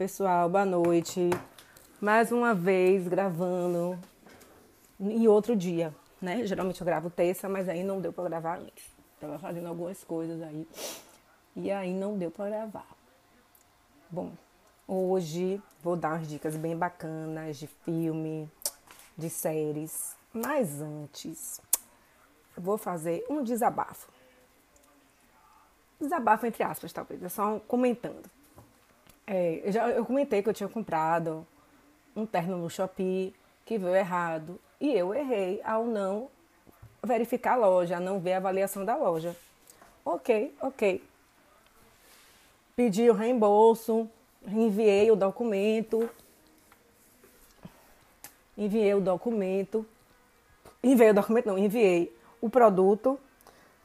pessoal, boa noite. Mais uma vez gravando em outro dia, né? Geralmente eu gravo terça, mas aí não deu para gravar antes. Tava fazendo algumas coisas aí e aí não deu para gravar. Bom, hoje vou dar umas dicas bem bacanas de filme, de séries, mas antes vou fazer um desabafo. Desabafo entre aspas, talvez, é só comentando. É, eu, já, eu comentei que eu tinha comprado um terno no Shopee que veio errado e eu errei ao não verificar a loja, não ver a avaliação da loja. Ok, ok. Pedi o reembolso, enviei o documento, enviei o documento, enviei o documento não, enviei o produto,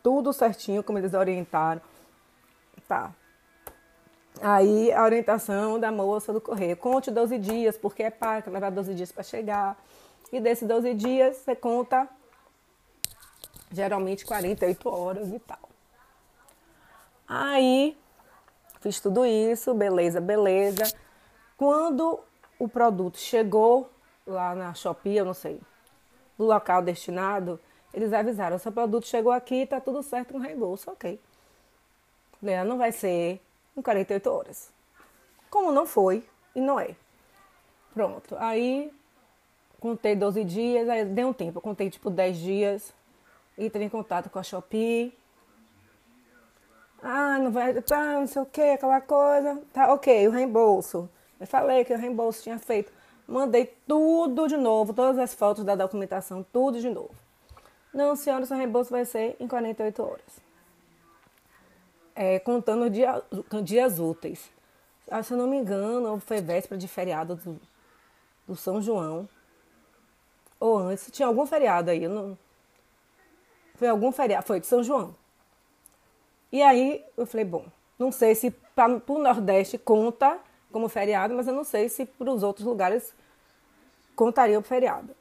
tudo certinho como eles orientaram. Tá, Aí a orientação da moça do correio, conte 12 dias, porque é parque, levar 12 dias para chegar. E desses 12 dias você conta geralmente 48 horas e tal. Aí fiz tudo isso, beleza, beleza. Quando o produto chegou lá na Shopee, eu não sei, no local destinado, eles avisaram, seu produto chegou aqui, tá tudo certo com reembolso, ok. Ah, não vai ser em 48 horas. Como não foi e não é. Pronto. Aí contei 12 dias, aí deu um tempo, eu contei tipo 10 dias, entrei em contato com a Shopee. Ah, não vai, tá, não sei o que, aquela coisa. Tá, ok, o reembolso. Eu falei que o reembolso tinha feito. Mandei tudo de novo, todas as fotos da documentação, tudo de novo. Não, senhora, seu reembolso vai ser em 48 horas é, contando dia, dias úteis. Ah, se eu não me engano, foi véspera de feriado do, do São João. Ou antes, tinha algum feriado aí. Não... Foi algum feriado, foi de São João. E aí eu falei, bom, não sei se para o Nordeste conta como feriado, mas eu não sei se para os outros lugares contaria o feriado.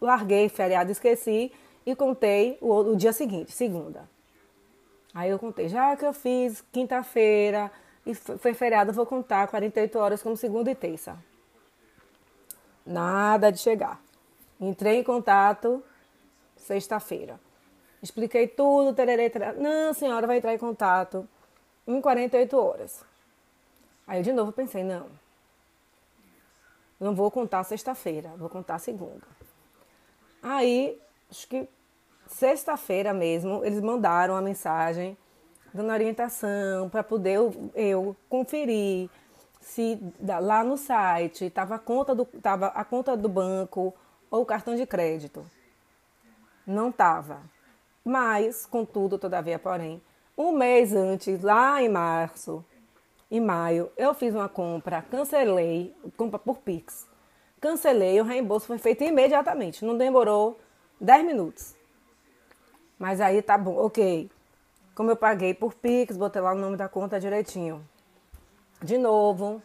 Larguei feriado, esqueci e contei o, o dia seguinte, segunda. Aí eu contei, já que eu fiz quinta-feira e foi feriado, eu vou contar 48 horas como segunda e terça. Nada de chegar. Entrei em contato sexta-feira. Expliquei tudo, tererê, tererê. Não, senhora, vai entrar em contato em 48 horas. Aí eu de novo pensei, não. Não vou contar sexta-feira, vou contar segunda. Aí, acho que sexta-feira mesmo, eles mandaram a mensagem dando orientação para poder eu, eu, conferir se lá no site estava a conta do tava a conta do banco ou o cartão de crédito. Não estava. Mas, contudo, todavia, porém, um mês antes, lá em março, em maio, eu fiz uma compra, cancelei, compra por Pix. Cancelei, o reembolso foi feito imediatamente, não demorou 10 minutos. Mas aí tá bom, ok. Como eu paguei por Pix, botei lá o nome da conta direitinho. De novo.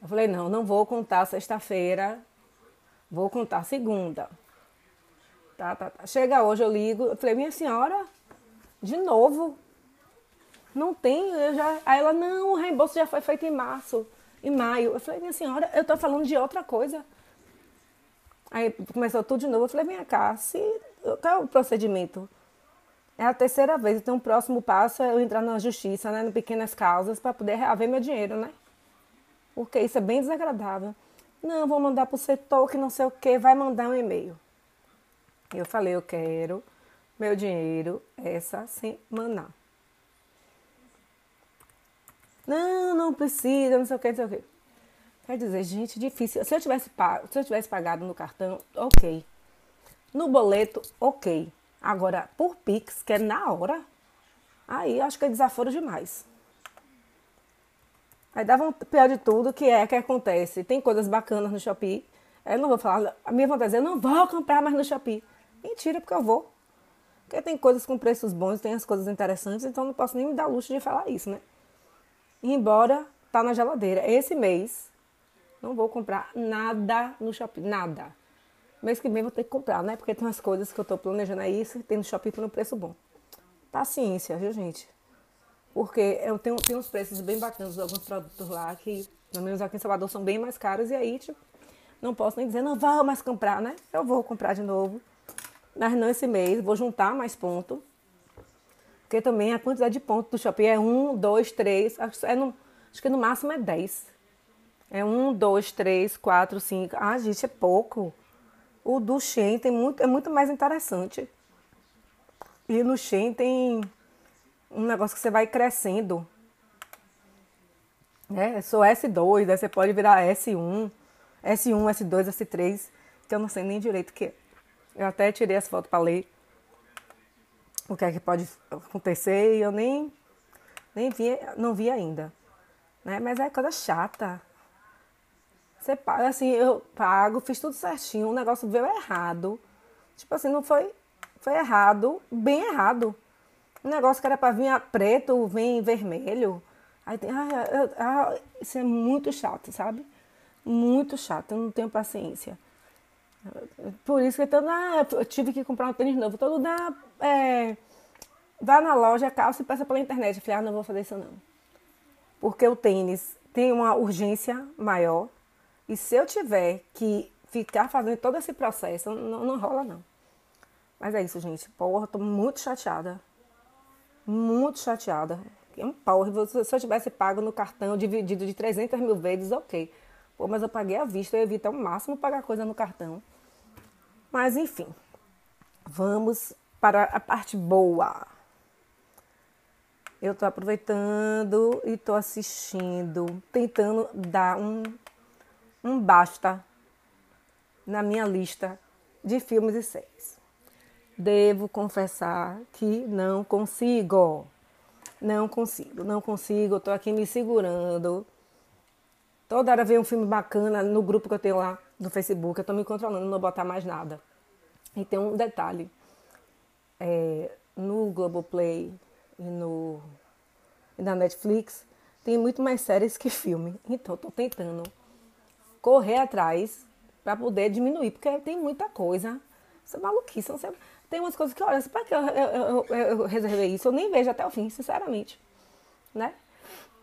Eu falei, não, não vou contar sexta-feira, vou contar segunda. Tá, tá, tá. Chega hoje, eu ligo. Eu falei, minha senhora, de novo. Não tem, eu já. Aí ela, não, o reembolso já foi feito em março, em maio. Eu falei, minha senhora, eu tô falando de outra coisa. Aí começou tudo de novo. Eu falei, vem cá, se, qual é o procedimento? É a terceira vez, então o próximo passo é eu entrar na justiça, né, em pequenas causas, para poder reaver meu dinheiro, né? Porque isso é bem desagradável. Não, vou mandar para o setor que não sei o que, vai mandar um e-mail. Eu falei, eu quero meu dinheiro essa semana. Não, não precisa, não sei o que, não sei o que. Quer dizer, gente, difícil. Se eu tivesse se eu tivesse pagado no cartão, ok. No boleto, ok. Agora, por Pix, que é na hora, aí acho que é desaforo demais. Aí dava um pior de tudo, que é que acontece. Tem coisas bacanas no Shopee. Eu não vou falar, a minha vontade é eu não vou comprar mais no Shopee. Mentira, porque eu vou. Porque tem coisas com preços bons, tem as coisas interessantes, então não posso nem me dar luxo de falar isso, né? embora tá na geladeira. Esse mês não vou comprar nada no shopping, nada. Mês que vem vou ter que comprar, né? Porque tem umas coisas que eu tô planejando aí, isso tem no shopping por um preço bom. Paciência, viu, gente? Porque eu tenho, tenho uns preços bem bacanas de alguns produtos lá que Pelo menos aqui em Salvador são bem mais caros e aí, tipo, não posso nem dizer, não vou mais comprar, né? Eu vou comprar de novo. Mas não esse mês, vou juntar mais pontos. Porque também a quantidade de pontos do shopping é um, dois, três, acho, é no, acho que no máximo é dez. É um, dois, três, quatro, cinco. Ah, gente, é pouco. O do Shein tem muito, é muito mais interessante. E no Shein tem um negócio que você vai crescendo. Né? Sou S2, aí você pode virar S1, S1, S2, S3, que eu não sei nem direito o que é. Eu até tirei as fotos para ler o que é que pode acontecer e eu nem, nem vi, não vi ainda. Né? Mas é coisa chata. Você paga, assim, eu pago, fiz tudo certinho, o negócio veio errado. Tipo assim, não foi, foi errado, bem errado. O negócio que era para vir preto, vem vermelho. Aí tem, ah, ah, isso é muito chato, sabe? Muito chato, eu não tenho paciência. Por isso que todo, ah, eu tive que comprar um tênis novo. Todo dá, é, vá na loja, calça e peça pela internet. Eu falei, ah, não vou fazer isso não. Porque o tênis tem uma urgência maior. E se eu tiver que ficar fazendo todo esse processo, não, não rola não. Mas é isso, gente. Porra, tô muito chateada. Muito chateada é um pau. Se eu tivesse pago no cartão dividido de 300 mil vezes, ok. Pô, mas eu paguei à vista, eu evito ao máximo pagar coisa no cartão. Mas enfim, vamos para a parte boa. Eu estou aproveitando e estou assistindo, tentando dar um, um basta na minha lista de filmes e séries. Devo confessar que não consigo. Não consigo, não consigo, tô aqui me segurando. Toda hora vem um filme bacana no grupo que eu tenho lá do Facebook, eu tô me controlando não botar mais nada. E tem um detalhe. É, no Globoplay e no e na Netflix tem muito mais séries que filme. Então tô tentando correr atrás para poder diminuir, porque tem muita coisa. Isso é maluquice, não sei. Tem umas coisas que, olha, para que eu, eu, eu, eu, reservei isso? Eu nem vejo até o fim, sinceramente. Né?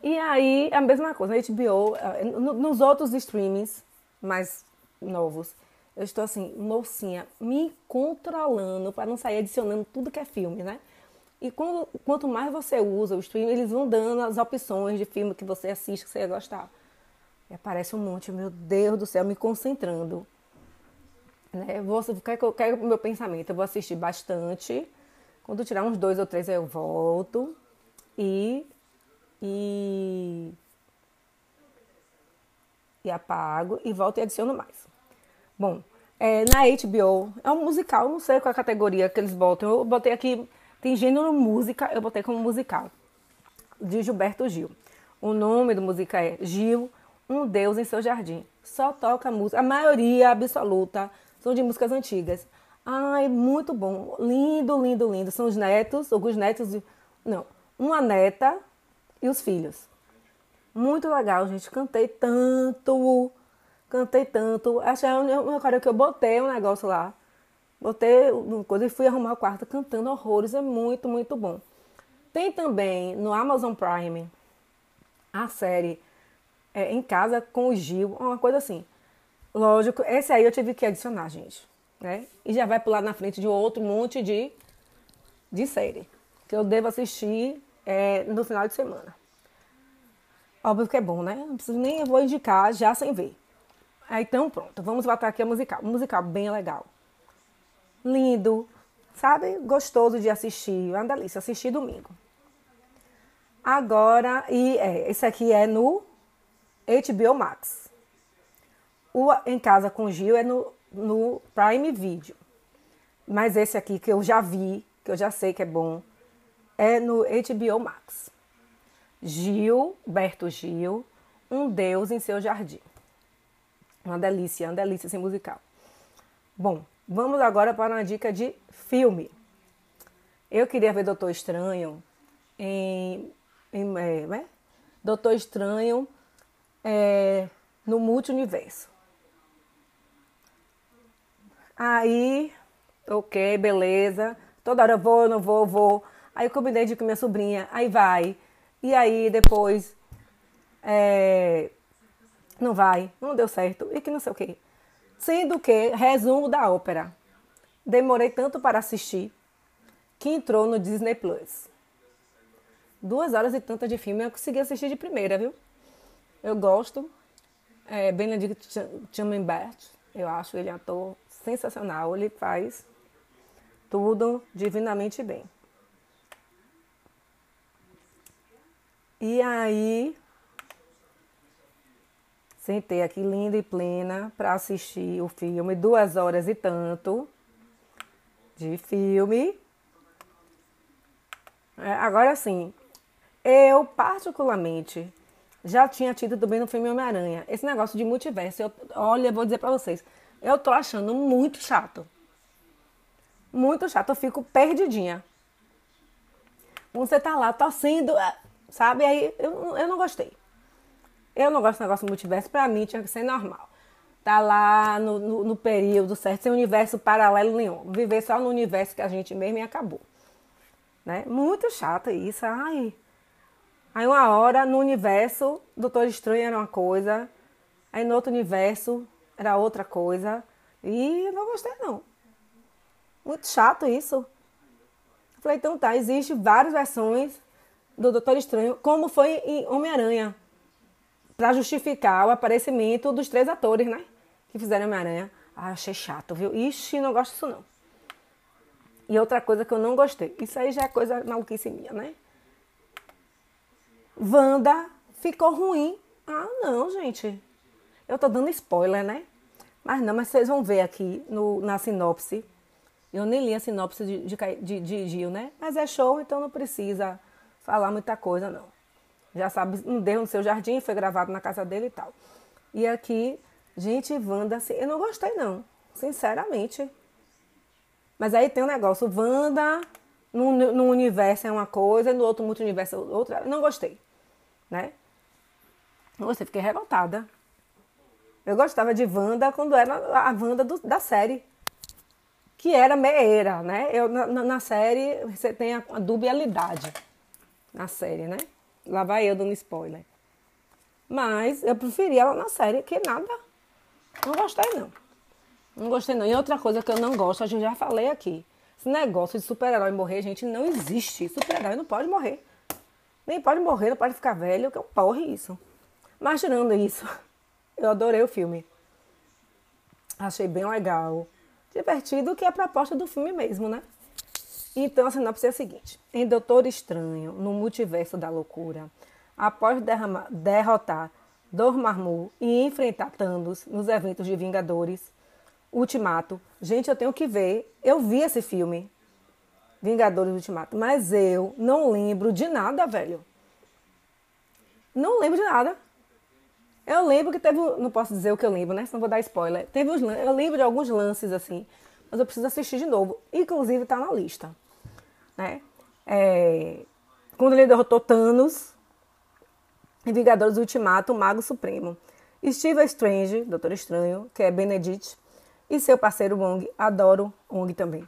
E aí, a mesma coisa, na HBO, eh, nos outros streamings mais novos, eu estou assim, mocinha, me controlando para não sair adicionando tudo que é filme, né? E quando, quanto mais você usa o streaming, eles vão dando as opções de filme que você assiste, que você ia gostar. E aparece um monte, meu Deus do céu, me concentrando. Né? Vou, quer que eu quero o meu pensamento? Eu vou assistir bastante. Quando tirar uns dois ou três, eu volto e e e apago e volto e adiciono mais. Bom, é, na HBO é um musical, não sei qual é a categoria que eles botam. Eu botei aqui tem gênero música, eu botei como musical de Gilberto Gil. O nome do música é Gil, um Deus em seu jardim. Só toca música, a maioria absoluta são de músicas antigas. Ai, muito bom. Lindo, lindo, lindo. São os netos, alguns netos. Não, uma neta e os filhos. Muito legal, gente. Cantei tanto. Cantei tanto. Achei uma cara que eu botei um negócio lá. Botei uma coisa e fui arrumar o quarto cantando horrores. É muito, muito bom. Tem também no Amazon Prime a série é, Em Casa com o Gil, uma coisa assim. Lógico, esse aí eu tive que adicionar, gente. Né? E já vai pular na frente de outro monte de, de série que eu devo assistir é, no final de semana. Óbvio que é bom, né? Não preciso nem eu vou indicar já sem ver. Então pronto, vamos botar aqui a musical. Musical bem legal. Lindo, sabe? Gostoso de assistir. Uma delícia, assistir domingo. Agora, e é, esse aqui é no HBO Max. O Em Casa com Gil é no, no Prime Video. Mas esse aqui que eu já vi, que eu já sei que é bom, é no HBO Max. Gil, Berto Gil, Um Deus em Seu Jardim. Uma delícia, uma delícia esse musical. Bom, vamos agora para uma dica de filme. Eu queria ver Doutor Estranho em. em é, né? Doutor Estranho é, no multiverso. Aí, ok, beleza. Toda hora eu vou, não vou, vou. Aí eu combinei de com minha sobrinha, aí vai. E aí depois é, não vai, não deu certo e que não sei o quê. Sendo que, resumo da ópera. Demorei tanto para assistir que entrou no Disney Plus. Duas horas e tantas de filme eu consegui assistir de primeira, viu? Eu gosto. É, Benedict Cumberbatch, eu acho ele ator sensacional. Ele faz tudo divinamente bem. E aí, sentei aqui linda e plena para assistir o filme, duas horas e tanto de filme. É, agora sim, eu particularmente já tinha tido também no filme Homem-Aranha. Esse negócio de multiverso, eu, olha, vou dizer para vocês, eu tô achando muito chato. Muito chato, eu fico perdidinha. Você tá lá torcendo, é, sabe? Aí eu, eu não gostei. Eu não gosto do negócio multiverso, pra mim tinha que ser normal. Tá lá no, no, no período certo, sem universo paralelo nenhum. Viver só no universo que a gente mesmo e acabou. Né? Muito chato isso. Ai. Aí uma hora no universo, Doutor Estranho era uma coisa, aí no outro universo era outra coisa. E não gostei não. Muito chato isso. Falei, então tá, existe várias versões do Doutor Estranho, como foi em Homem-Aranha, para justificar o aparecimento dos três atores, né? Que fizeram Homem-Aranha. Ah, achei chato, viu? Ixi, não gosto disso não. E outra coisa que eu não gostei, isso aí já é coisa maluquice minha, né? Wanda ficou ruim. Ah, não, gente. Eu tô dando spoiler, né? Mas não, mas vocês vão ver aqui no, na sinopse. Eu nem li a sinopse de, de, de, Gil, né? Mas é show, então não precisa falar muita coisa, não. Já sabe, um Deus no seu jardim, foi gravado na casa dele e tal. E aqui, gente, Wanda, assim, eu não gostei, não. Sinceramente. Mas aí tem um negócio, Wanda num, num universo é uma coisa, no outro multiverso é outra. Não gostei, né? Gostei, fiquei revoltada. Eu gostava de Wanda quando era a Wanda do, da série. Que era meia, né? Eu, na, na, série você tem a, a dubialidade. Na série, né? Lá vai eu dando spoiler. Mas eu preferia ela na série que nada. Não gostei, não. Não gostei, não. E outra coisa que eu não gosto, a gente já falei aqui. Esse negócio de super-herói morrer, gente, não existe. Super-herói não pode morrer. Nem pode morrer, não pode ficar velho, que é um porre isso. Mas tirando isso, eu adorei o filme. Achei bem legal. Divertido, que é a proposta do filme mesmo, né? Então a sinopse é a seguinte: em Doutor Estranho, no multiverso da loucura, após derrotar Dormammu e enfrentar Thanos nos eventos de Vingadores, Ultimato. Gente, eu tenho que ver. Eu vi esse filme, Vingadores Ultimato, mas eu não lembro de nada, velho. Não lembro de nada. Eu lembro que teve. Não posso dizer o que eu lembro, né? Senão vou dar spoiler. Teve uns, eu lembro de alguns lances assim, mas eu preciso assistir de novo. Inclusive tá na lista. Né? É, quando ele derrotou Thanos em Vingadores Ultimato, o Mago Supremo. Steve Strange, Doutor Estranho, que é Benedict e seu parceiro Wong, adoro Wong também.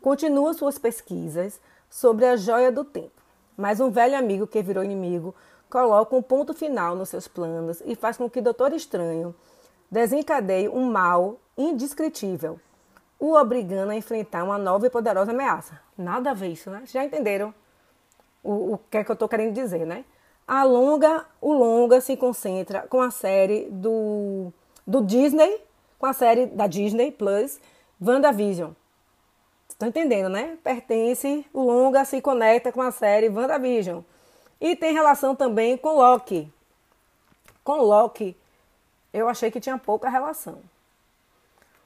Continua suas pesquisas sobre a joia do tempo, mas um velho amigo que virou inimigo coloca um ponto final nos seus planos e faz com que Doutor Estranho desencadeie um mal indescritível, o obrigando a enfrentar uma nova e poderosa ameaça. Nada a ver isso, né? Já entenderam o, o que é que eu estou querendo dizer, né? A longa, o longa se concentra com a série do, do Disney com a série da Disney Plus, WandaVision. Estão entendendo, né? Pertence, o longa se conecta com a série WandaVision. E tem relação também com Loki. Com Loki, eu achei que tinha pouca relação.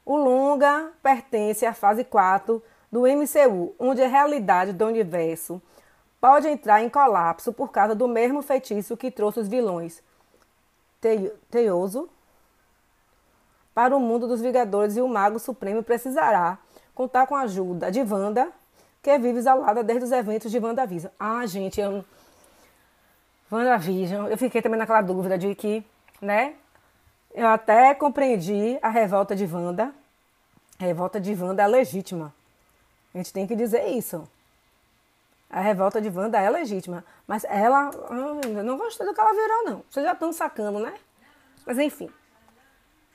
O longa pertence à fase 4 do MCU, onde a realidade do universo pode entrar em colapso por causa do mesmo feitiço que trouxe os vilões. Teioso, para o mundo dos Vingadores e o Mago Supremo precisará contar com a ajuda de Wanda, que vive isolada desde os eventos de WandaVision. Ah, gente, eu... WandaVision, eu fiquei também naquela dúvida de que, né, eu até compreendi a revolta de Wanda. A revolta de Wanda é legítima. A gente tem que dizer isso. A revolta de Wanda é legítima. Mas ela. Ah, não gostei do que ela virou, não. Vocês já estão sacando, né? Mas enfim.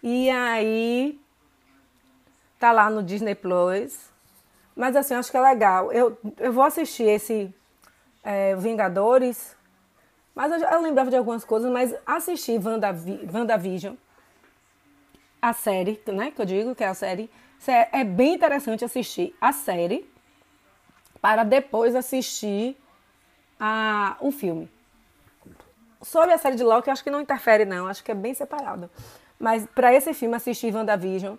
E aí tá lá no Disney Plus. Mas assim, acho que é legal. Eu, eu vou assistir esse é, Vingadores. Mas eu, eu lembrava de algumas coisas, mas assisti Wandavi, WandaVision, a série, né? Que eu digo que é a série. É, é bem interessante assistir a série para depois assistir a, o filme. Sobre a série de Loki, acho que não interfere, não. Acho que é bem separado. Mas para esse filme, assistir WandaVision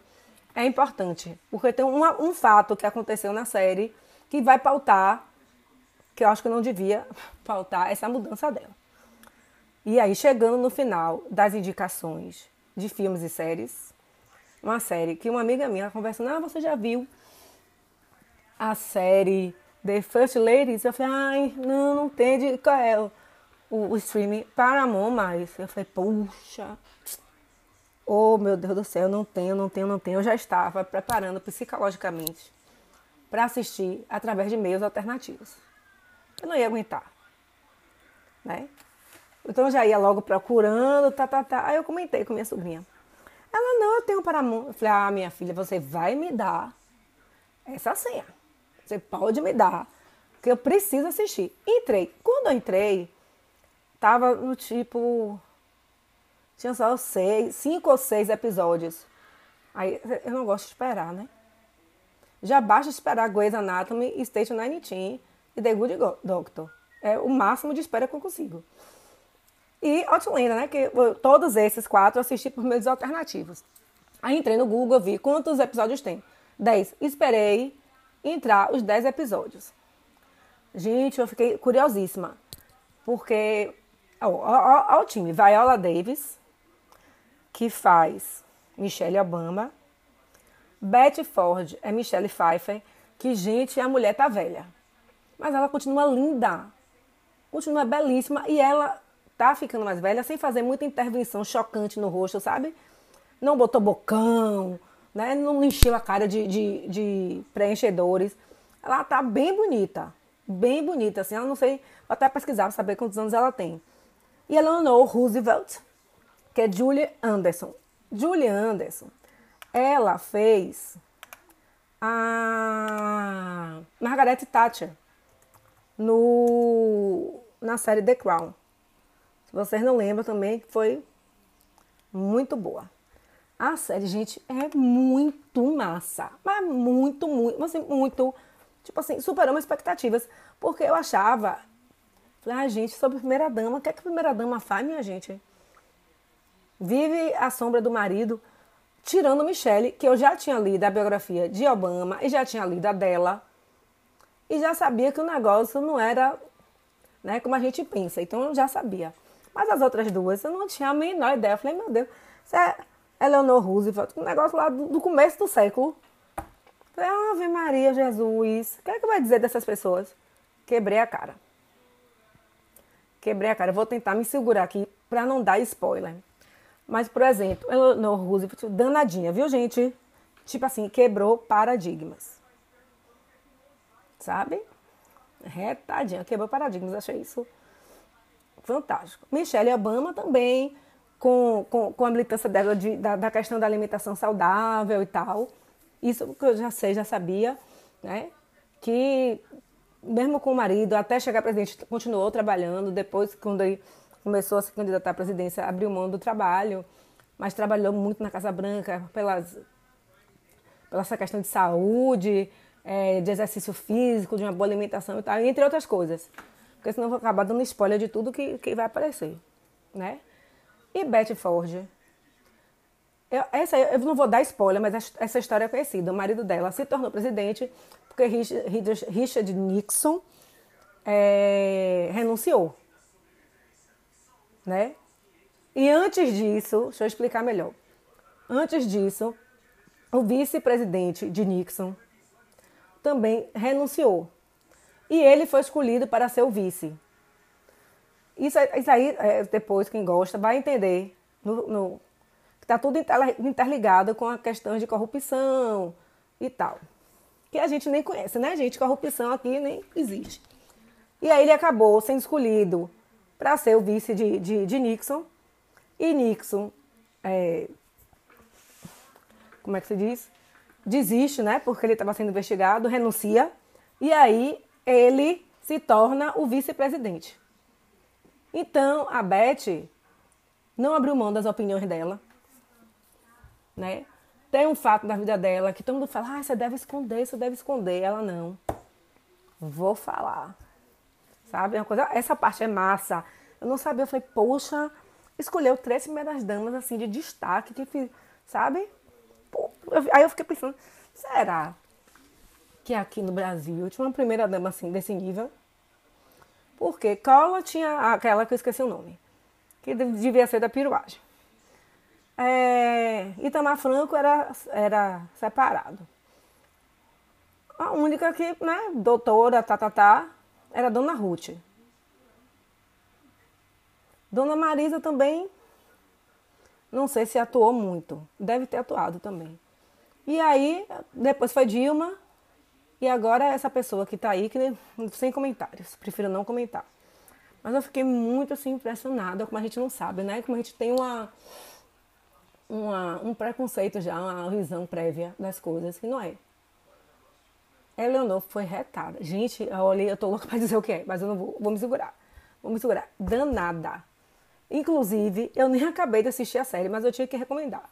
é importante. Porque tem um fato que aconteceu na série que vai pautar, que eu acho que não devia pautar, essa mudança dela. E aí, chegando no final das indicações de filmes e séries, uma série que uma amiga minha conversando, ah, você já viu a série The First Ladies? Eu falei, ai, não, não tem de qual é o, o streaming Paramount mais. Eu falei, puxa, oh meu Deus do céu, não tenho, não tenho, não tenho. Eu já estava preparando psicologicamente para assistir através de meios alternativos. Eu não ia aguentar, né? Então já ia logo procurando, tá, tá, tá. Aí eu comentei com minha sobrinha. Ela, não, eu tenho Paramount. Eu falei, ah, minha filha, você vai me dar essa senha. Você pode me dar, porque eu preciso assistir. Entrei. Quando eu entrei, tava no tipo. Tinha só seis, cinco ou seis episódios. Aí eu não gosto de esperar, né? Já basta esperar Grey's Anatomy, Station 19 e The Good Doctor. É o máximo de espera que eu consigo. E Outlander, né? Que todos esses quatro eu assisti por meios alternativos. Aí entrei no Google, vi quantos episódios tem. Dez. Esperei entrar os 10 episódios. Gente, eu fiquei curiosíssima. Porque ao, time, Viola Davis, que faz Michelle Obama. Betty Ford é Michelle Pfeiffer, que, gente, a mulher tá velha. Mas ela continua linda. Continua belíssima. E ela tá ficando mais velha sem fazer muita intervenção chocante no rosto, sabe? Não botou bocão, né? Não encheu a cara de, de, de preenchedores. Ela tá bem bonita, bem bonita, assim. Ela não sei, vou até pesquisar para saber quantos anos ela tem. E Eleanor Roosevelt, que é Julie Anderson. Julie Anderson, ela fez a Margaret Thatcher no, na série The Crown. Se vocês não lembram também, foi muito boa. A série, gente, é muito massa. Mas muito, muito, assim, muito, tipo assim, superou minhas expectativas. Porque eu achava, falei, ah, gente, sobre primeira dama, o que é que a primeira dama faz, minha gente? Vive a sombra do marido, tirando Michelle, que eu já tinha lido a biografia de Obama e já tinha lido a dela. E já sabia que o negócio não era né, como a gente pensa. Então eu já sabia. Mas as outras duas eu não tinha a menor ideia. Eu falei, meu Deus, isso é Eleanor Roosevelt, um negócio lá do, do começo do século. Falei, Ave Maria, Jesus. O que é que vai dizer dessas pessoas? Quebrei a cara. Quebrei a cara. Vou tentar me segurar aqui para não dar spoiler. Mas, por exemplo, Eleanor Roosevelt, danadinha, viu, gente? Tipo assim, quebrou paradigmas. Sabe? Retadinha, quebrou paradigmas. Achei isso fantástico. Michelle Obama também com, com, com a militância dela de, da, da questão da alimentação saudável e tal. Isso que eu já sei, já sabia, né? Que mesmo com o marido, até chegar presidente, continuou trabalhando. Depois, quando ele começou a se candidatar à presidência, abriu mão do trabalho, mas trabalhou muito na Casa Branca pelas, pela essa questão de saúde, é, de exercício físico, de uma boa alimentação e tal, entre outras coisas. Porque senão eu vou acabar dando spoiler de tudo que, que vai aparecer, né? E Betty Ford. Eu, essa, eu não vou dar spoiler, mas essa história é conhecida. O marido dela se tornou presidente porque Richard Nixon é, renunciou. Né? E antes disso, deixa eu explicar melhor. Antes disso, o vice-presidente de Nixon também renunciou. E ele foi escolhido para ser o vice. Isso, isso aí, é, depois, quem gosta, vai entender no, no que está tudo interligado com a questão de corrupção e tal. Que a gente nem conhece, né, gente? Corrupção aqui nem existe. E aí ele acabou sendo escolhido para ser o vice de, de, de Nixon. E Nixon é, como é que se diz? Desiste, né? Porque ele estava sendo investigado, renuncia. E aí ele se torna o vice-presidente. Então, a Beth não abriu mão das opiniões dela, né? Tem um fato da vida dela que todo mundo fala, ah, você deve esconder, você deve esconder. Ela não. Vou falar. Sabe? É uma coisa, essa parte é massa. Eu não sabia, eu falei, poxa, escolheu três primeiras damas assim de destaque, que, sabe? Aí eu fiquei pensando, será que aqui no Brasil tinha uma primeira dama assim desse nível? Porque Cola tinha aquela que eu esqueci o nome, que devia ser da piruagem. É, Itamar Franco era, era separado. A única que, né, doutora, tá, tá, tá, era Dona Ruth. Dona Marisa também, não sei se atuou muito. Deve ter atuado também. E aí, depois foi Dilma, e agora é essa pessoa que está aí, que sem comentários, prefiro não comentar. Mas eu fiquei muito assim impressionada, como a gente não sabe, né? Como a gente tem uma uma, um preconceito já, uma visão prévia das coisas, que não é. Eleonor foi retada. Gente, olha, eu tô louca pra dizer o que é, mas eu não vou, vou me segurar. Vou me segurar. Danada. Inclusive, eu nem acabei de assistir a série, mas eu tinha que recomendar.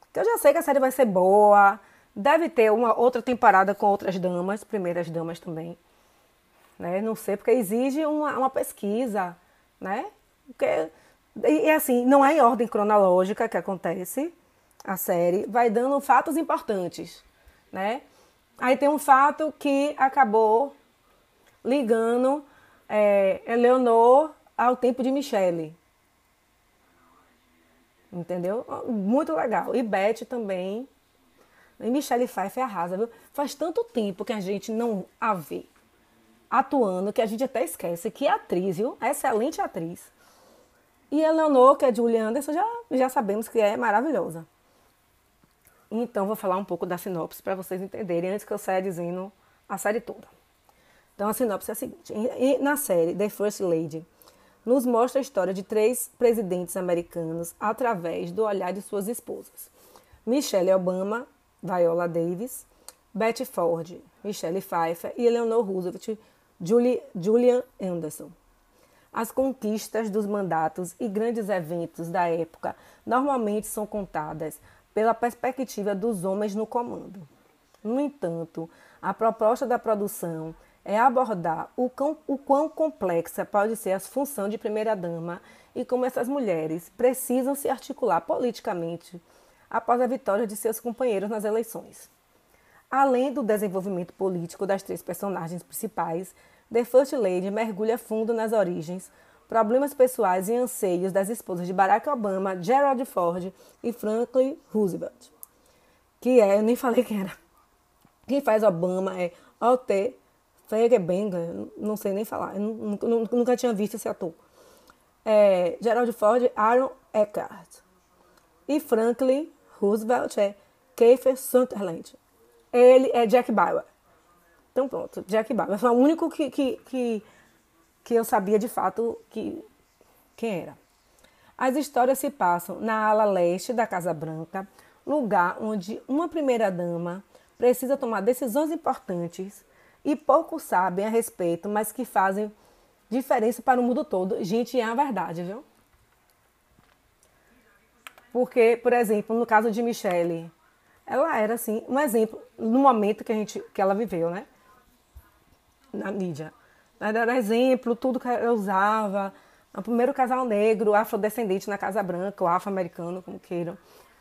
Porque eu já sei que a série vai ser boa, deve ter uma outra temporada com outras damas, primeiras damas também. Né? Não sei, porque exige uma, uma pesquisa, né? Porque e, assim, não é em ordem cronológica que acontece a série, vai dando fatos importantes, né? Aí tem um fato que acabou ligando é, Eleonor ao tempo de Michele. Entendeu? Muito legal. E Beth também. E Michelle Pfeiffer arrasa, viu? Faz tanto tempo que a gente não a vê atuando que a gente até esquece que é atriz, viu? Excelente atriz. E a Leonor, que é Julie Anderson, já, já sabemos que é maravilhosa. Então, vou falar um pouco da sinopse para vocês entenderem antes que eu saia dizendo a série toda. Então, a sinopse é a seguinte: na série The First Lady, nos mostra a história de três presidentes americanos através do olhar de suas esposas: Michelle Obama, Viola Davis, Betty Ford, Michelle Pfeiffer e Eleanor Roosevelt, Julie, Julian Anderson. As conquistas dos mandatos e grandes eventos da época normalmente são contadas pela perspectiva dos homens no comando. No entanto, a proposta da produção é abordar o quão, o quão complexa pode ser a função de primeira-dama e como essas mulheres precisam se articular politicamente após a vitória de seus companheiros nas eleições. Além do desenvolvimento político das três personagens principais, The First Lady mergulha fundo nas origens, problemas pessoais e anseios das esposas de Barack Obama, Gerald Ford e Franklin Roosevelt. Que é, eu nem falei quem era. Quem faz Obama é O.T. Feigenbaum, não sei nem falar, nunca, nunca tinha visto esse ator. É, Gerald Ford, Aaron Eckhart. E Franklin Roosevelt é Kiefer Sutherland. Ele é Jack Bauer. Então pronto, Jack Bauer. Foi o único que, que, que eu sabia de fato que, quem era. As histórias se passam na ala leste da Casa Branca, lugar onde uma primeira-dama precisa tomar decisões importantes e poucos sabem a respeito, mas que fazem diferença para o mundo todo. Gente, é a verdade, viu? Porque, por exemplo, no caso de Michelle, ela era assim, um exemplo no momento que a gente que ela viveu, né? na mídia. Era exemplo, tudo que eu usava. O primeiro casal negro, afrodescendente na Casa Branca, ou afro-americano, como queiram.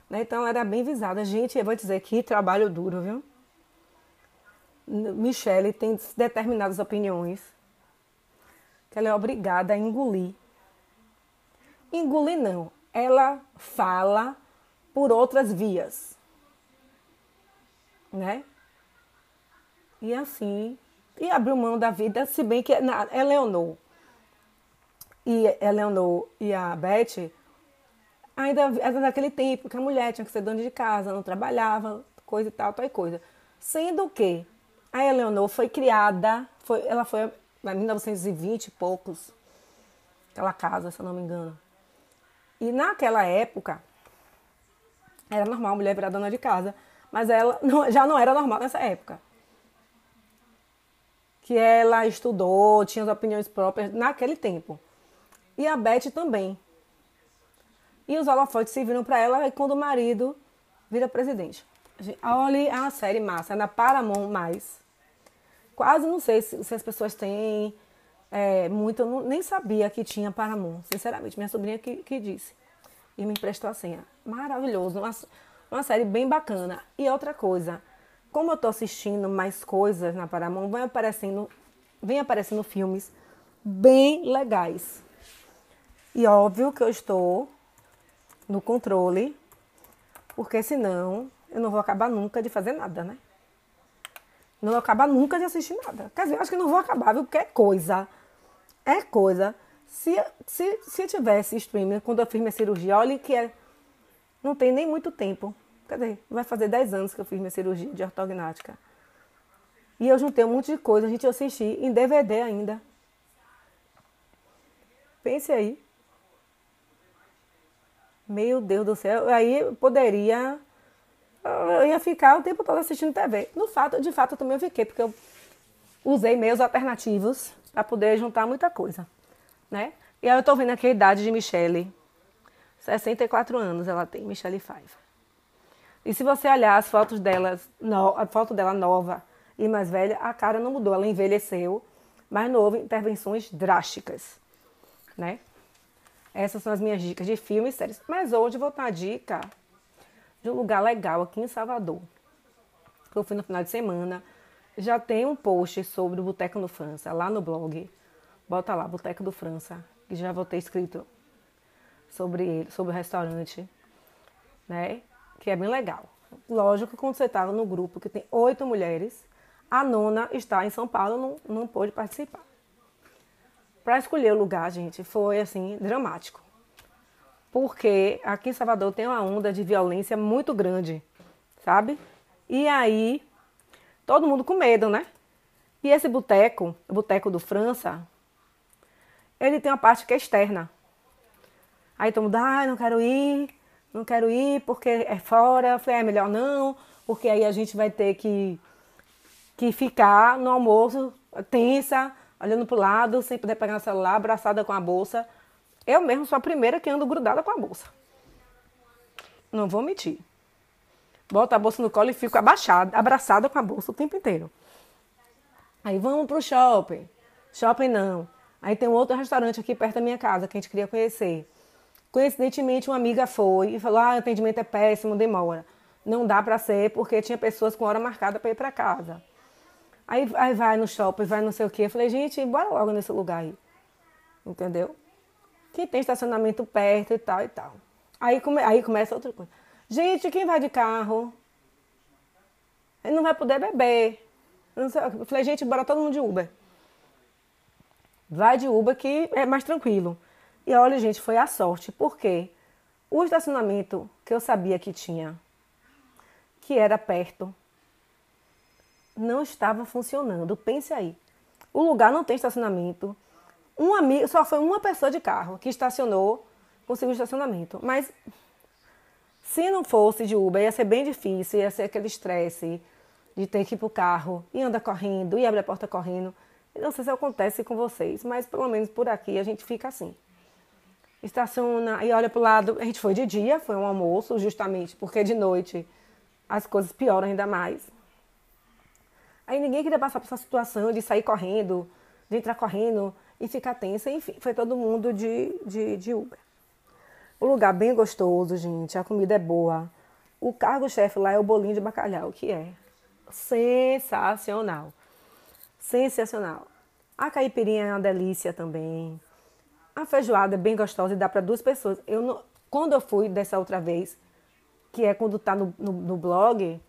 Né? Então era bem visada. Gente, eu vou dizer que trabalho duro, viu? Michelle tem determinadas opiniões que ela é obrigada a engolir. Engolir não, ela fala por outras vias, né? E assim e abriu mão da vida, se bem que na Eleonor e Eleonor e a Beth ainda era daquele tempo que a mulher tinha que ser dona de casa, não trabalhava, coisa e tal, tal e coisa. Sendo que a Eleonor foi criada, foi, ela foi em 1920 e poucos, aquela casa, se eu não me engano. E naquela época, Era normal a mulher virar dona de casa, mas ela não, já não era normal nessa época. Que ela estudou, tinha as opiniões próprias naquele tempo. E a Beth também. E os holofotes serviram para ela quando o marido vira presidente. Olha a série massa, é na Paramount+. Mais. Quase não sei se, se as pessoas têm é, muito, eu não, nem sabia que tinha Paramount, sinceramente. Minha sobrinha que, que disse. E me emprestou a senha. Maravilhoso, uma, uma série bem bacana. E outra coisa, como eu tô assistindo mais coisas na Paramount, vem aparecendo, vem aparecendo filmes bem legais. E óbvio que eu estou no controle, porque senão eu não vou acabar nunca de fazer nada, né? Não vou acabar nunca de assistir nada. Quer dizer, eu acho que não vou acabar, viu? Porque é coisa. É coisa. Se, se, se tivesse streaming quando eu fiz minha cirurgia, olha que é, não tem nem muito tempo. Dizer, vai fazer 10 anos que eu fiz minha cirurgia de ortognática. E eu juntei um monte de coisa, a gente assistir em DVD ainda. Pense aí. Meu Deus do céu. Aí poderia. Eu ia ficar o tempo todo assistindo TV. No fato, de fato, eu também fiquei, porque eu usei meios alternativos para poder juntar muita coisa. Né? E aí eu tô vendo aqui a idade de Michelle. 64 anos ela tem, Michelle Five. E se você olhar as fotos delas, no, a foto dela nova e mais velha, a cara não mudou, ela envelheceu, mas não houve intervenções drásticas, né? Essas são as minhas dicas de filmes e séries. Mas hoje vou dar dica de um lugar legal aqui em Salvador. Eu fui no final de semana. Já tem um post sobre o Boteco no França, lá no blog. Bota lá, Boteco do França, que já vou ter escrito sobre ele, sobre o restaurante, né? Que é bem legal. Lógico que quando você estava tá no grupo que tem oito mulheres, a nona está em São Paulo, não, não pôde participar para escolher o lugar, gente, foi assim dramático. Porque aqui em Salvador tem uma onda de violência muito grande, sabe? E aí, todo mundo com medo, né? E esse boteco, o boteco do França, ele tem uma parte que é externa. Aí todo mundo, ah, não quero ir, não quero ir porque é fora. Eu falei, é melhor não, porque aí a gente vai ter que, que ficar no almoço tensa, olhando para o lado, sem poder pegar o celular, abraçada com a bolsa. Eu mesmo sou a primeira que ando grudada com a bolsa. Não vou mentir. Boto a bolsa no colo e fico abaixada, abraçada com a bolsa o tempo inteiro. Aí vamos pro shopping. Shopping não. Aí tem um outro restaurante aqui perto da minha casa que a gente queria conhecer. Coincidentemente, uma amiga foi e falou: ah, o atendimento é péssimo, demora. Não dá para ser porque tinha pessoas com hora marcada para ir para casa. Aí, aí vai no shopping, vai não sei o quê. Eu falei, gente, bora logo nesse lugar aí. Entendeu? Que tem estacionamento perto e tal e tal. Aí, come, aí começa outra coisa. Gente, quem vai de carro? Ele não vai poder beber. Eu, falei, gente, bora todo mundo de Uber. Vai de Uber que é mais tranquilo. E olha, gente, foi a sorte. Por quê? O estacionamento que eu sabia que tinha, que era perto, não estava funcionando. Pense aí. O lugar não tem estacionamento. Um amigo, só foi uma pessoa de carro que estacionou, conseguiu estacionamento. Mas se não fosse de Uber, ia ser bem difícil, ia ser aquele estresse de ter que ir pro carro e andar correndo e abrir a porta correndo. Não sei se acontece com vocês, mas pelo menos por aqui a gente fica assim. Estaciona e olha pro lado. A gente foi de dia, foi um almoço, justamente porque de noite as coisas pioram ainda mais. Aí ninguém queria passar por essa situação de sair correndo, de entrar correndo e ficar tensa. Enfim, foi todo mundo de, de, de Uber. O lugar bem gostoso, gente. A comida é boa. O cargo-chefe lá é o bolinho de bacalhau, que é sensacional. Sensacional. A caipirinha é uma delícia também. A feijoada é bem gostosa e dá para duas pessoas. Eu não, quando eu fui dessa outra vez, que é quando tá no, no, no blog,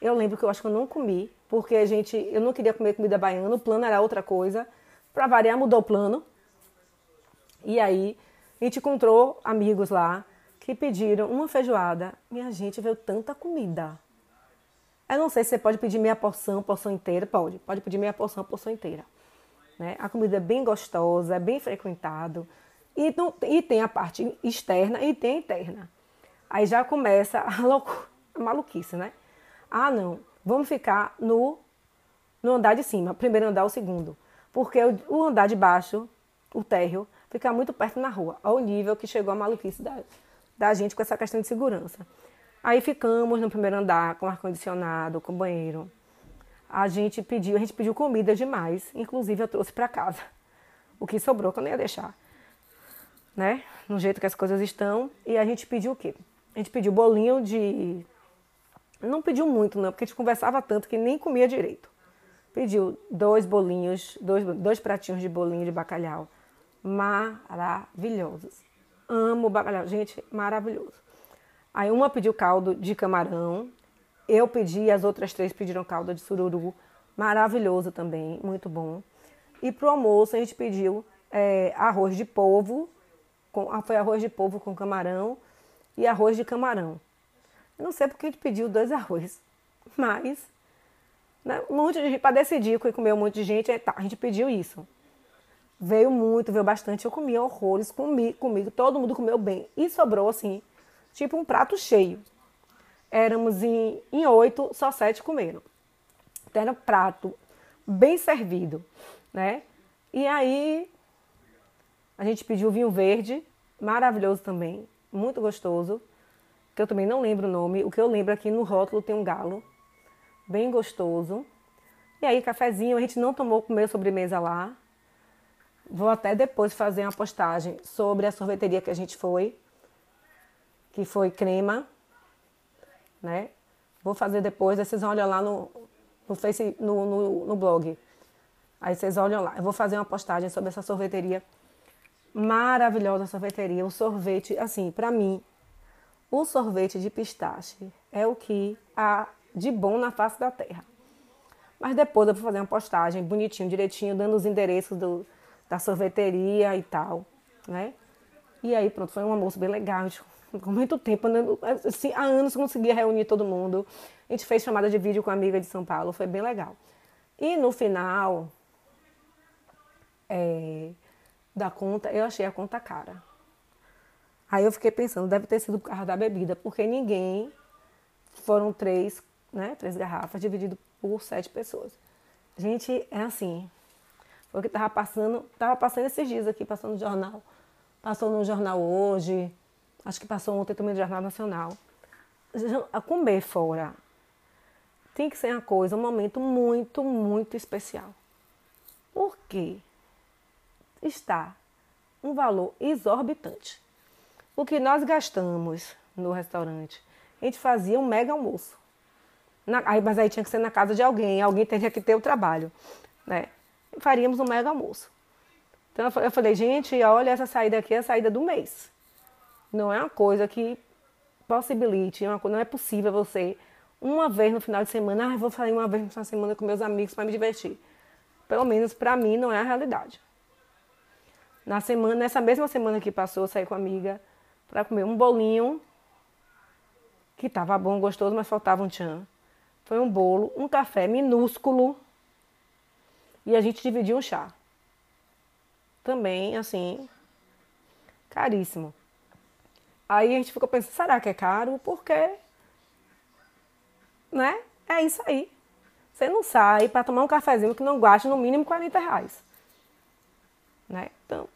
eu lembro que eu acho que eu não comi, porque a gente, eu não queria comer comida baiana, o plano era outra coisa. Para variar, mudou o plano. E aí, a gente encontrou amigos lá que pediram uma feijoada. Minha gente, veio tanta comida. Eu não sei se você pode pedir meia porção, porção inteira. Pode, pode pedir meia porção, porção inteira. Né? A comida é bem gostosa, é bem frequentado. E, não, e tem a parte externa e tem a interna. Aí já começa a, loucura, a maluquice, né? Ah, não, vamos ficar no, no andar de cima, primeiro andar ou segundo. Porque o, o andar de baixo, o térreo, fica muito perto na rua, ao nível que chegou a maluquice da, da gente com essa questão de segurança. Aí ficamos no primeiro andar com ar-condicionado, com banheiro. A gente pediu, a gente pediu comida demais, inclusive eu trouxe para casa. O que sobrou que eu não ia deixar. Né? No jeito que as coisas estão. E a gente pediu o quê? A gente pediu bolinho de. Não pediu muito, não, porque a gente conversava tanto que nem comia direito. Pediu dois bolinhos, dois, dois pratinhos de bolinho de bacalhau. Maravilhosos. Amo bacalhau. Gente, maravilhoso. Aí uma pediu caldo de camarão, eu pedi, as outras três pediram caldo de sururu, maravilhoso também, muito bom. E pro almoço a gente pediu é, arroz de polvo, com, ah, foi arroz de polvo com camarão e arroz de camarão. Não sei porque a gente pediu dois arroz, mas né, um monte de gente, para decidir que comeu um monte de gente, tá, a gente pediu isso. Veio muito, veio bastante, eu comia horrores, comi, comigo, todo mundo comeu bem. E sobrou assim, tipo um prato cheio. Éramos em, em oito, só sete comeram. Então, era um prato bem servido, né? E aí a gente pediu vinho verde, maravilhoso também, muito gostoso, que eu também não lembro o nome. O que eu lembro aqui no rótulo tem um galo, bem gostoso. E aí, cafezinho, a gente não tomou comer sobremesa lá. Vou até depois fazer uma postagem sobre a sorveteria que a gente foi, que foi crema, né? Vou fazer depois, aí vocês vão olhar lá no, no, face, no, no, no blog. Aí vocês olham lá. Eu vou fazer uma postagem sobre essa sorveteria. Maravilhosa sorveteria. O sorvete, assim, para mim, o sorvete de pistache é o que há de bom na face da terra. Mas depois eu vou fazer uma postagem bonitinho, direitinho, dando os endereços do, da sorveteria e tal, né? E aí, pronto, foi um almoço bem legal. A gente com muito tempo, né? assim, há anos conseguia reunir todo mundo. A gente fez chamada de vídeo com a amiga de São Paulo, foi bem legal. E no final é, da conta, eu achei a conta cara. Aí eu fiquei pensando, deve ter sido por causa da bebida, porque ninguém, foram três, né, três garrafas, dividido por sete pessoas. Gente, é assim, foi o que tava passando, tava passando esses dias aqui, passando no jornal, passou no jornal hoje, acho que passou ontem também no Jornal Nacional. A comer fora tem que ser uma coisa, um momento muito, muito especial. Por quê? Está um valor exorbitante. O que nós gastamos no restaurante, a gente fazia um mega almoço. Na, aí, mas aí tinha que ser na casa de alguém, alguém teria que ter o trabalho, né? Faríamos um mega almoço. Então eu falei, gente, olha, essa saída aqui é a saída do mês. Não é uma coisa que possibilite, é não é possível você, uma vez no final de semana, ah, vou sair uma vez no final de semana com meus amigos para me divertir. Pelo menos para mim não é a realidade. Na semana, nessa mesma semana que passou, eu saí com a amiga para comer um bolinho que estava bom, gostoso, mas faltava um tchan. Foi um bolo, um café minúsculo e a gente dividiu um chá. Também, assim, caríssimo. Aí a gente ficou pensando, será que é caro? Porque, né? É isso aí. Você não sai para tomar um cafezinho que não gaste no mínimo 40 reais. Né? Então,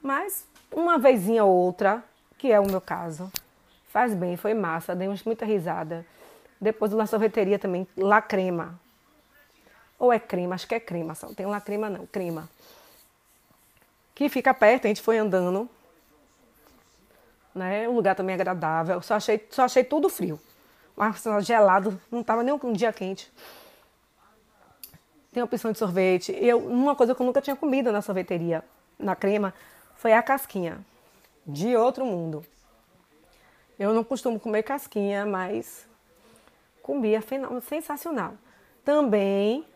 mas uma vezinha ou outra, que é o meu caso, faz bem, foi massa, demos muita risada. Depois da sorveteria também, lá crema. Ou é crema, acho que é crema, só tem lá crema não, crema. Que fica perto, a gente foi andando né? O lugar também é agradável. Só achei, só achei tudo frio. Mas gelado, não estava nem um dia quente. Tem opção de sorvete. Eu, uma coisa que eu nunca tinha comido na sorveteria, na crema, foi a casquinha. De outro mundo. Eu não costumo comer casquinha, mas comia sensacional. Também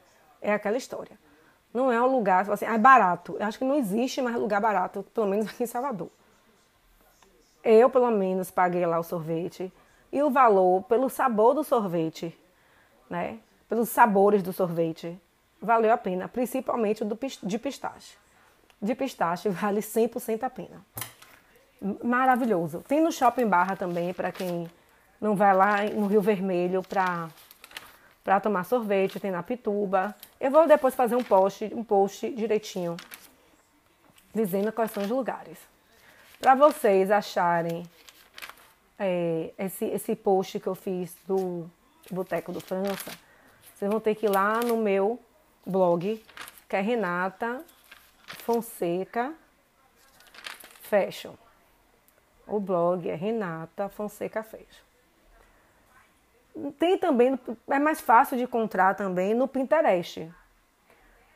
é aquela história. Não é um lugar, assim, é barato. Eu acho que não existe mais lugar barato, pelo menos aqui em Salvador. Eu, pelo menos, paguei lá o sorvete. E o valor, pelo sabor do sorvete, né? Pelos sabores do sorvete, valeu a pena. Principalmente o do, de pistache. De pistache vale 100% a pena. Maravilhoso. Tem no Shopping Barra também, para quem não vai lá no Rio Vermelho para para tomar sorvete, tem na Pituba. Eu vou depois fazer um post, um post direitinho dizendo quais são os lugares. Para vocês acharem é, esse, esse post que eu fiz do Boteco do França, vocês vão ter que ir lá no meu blog, que é Renata Fonseca Fashion. O blog é Renata Fonseca Fashion. Tem também, é mais fácil de encontrar também no Pinterest,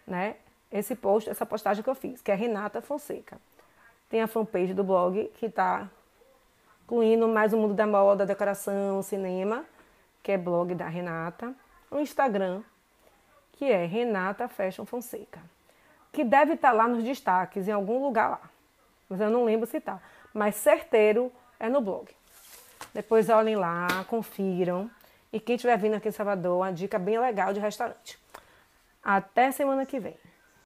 né? Esse post, essa postagem que eu fiz, que é Renata Fonseca. Tem a fanpage do blog que está incluindo mais o mundo da moda, decoração, cinema, que é blog da Renata. O Instagram, que é Renata Fashion Fonseca. Que deve estar tá lá nos destaques, em algum lugar lá. Mas eu não lembro se está. Mas certeiro é no blog. Depois olhem lá, confiram. E quem estiver vindo aqui em Salvador, uma dica bem legal de restaurante. Até semana que vem.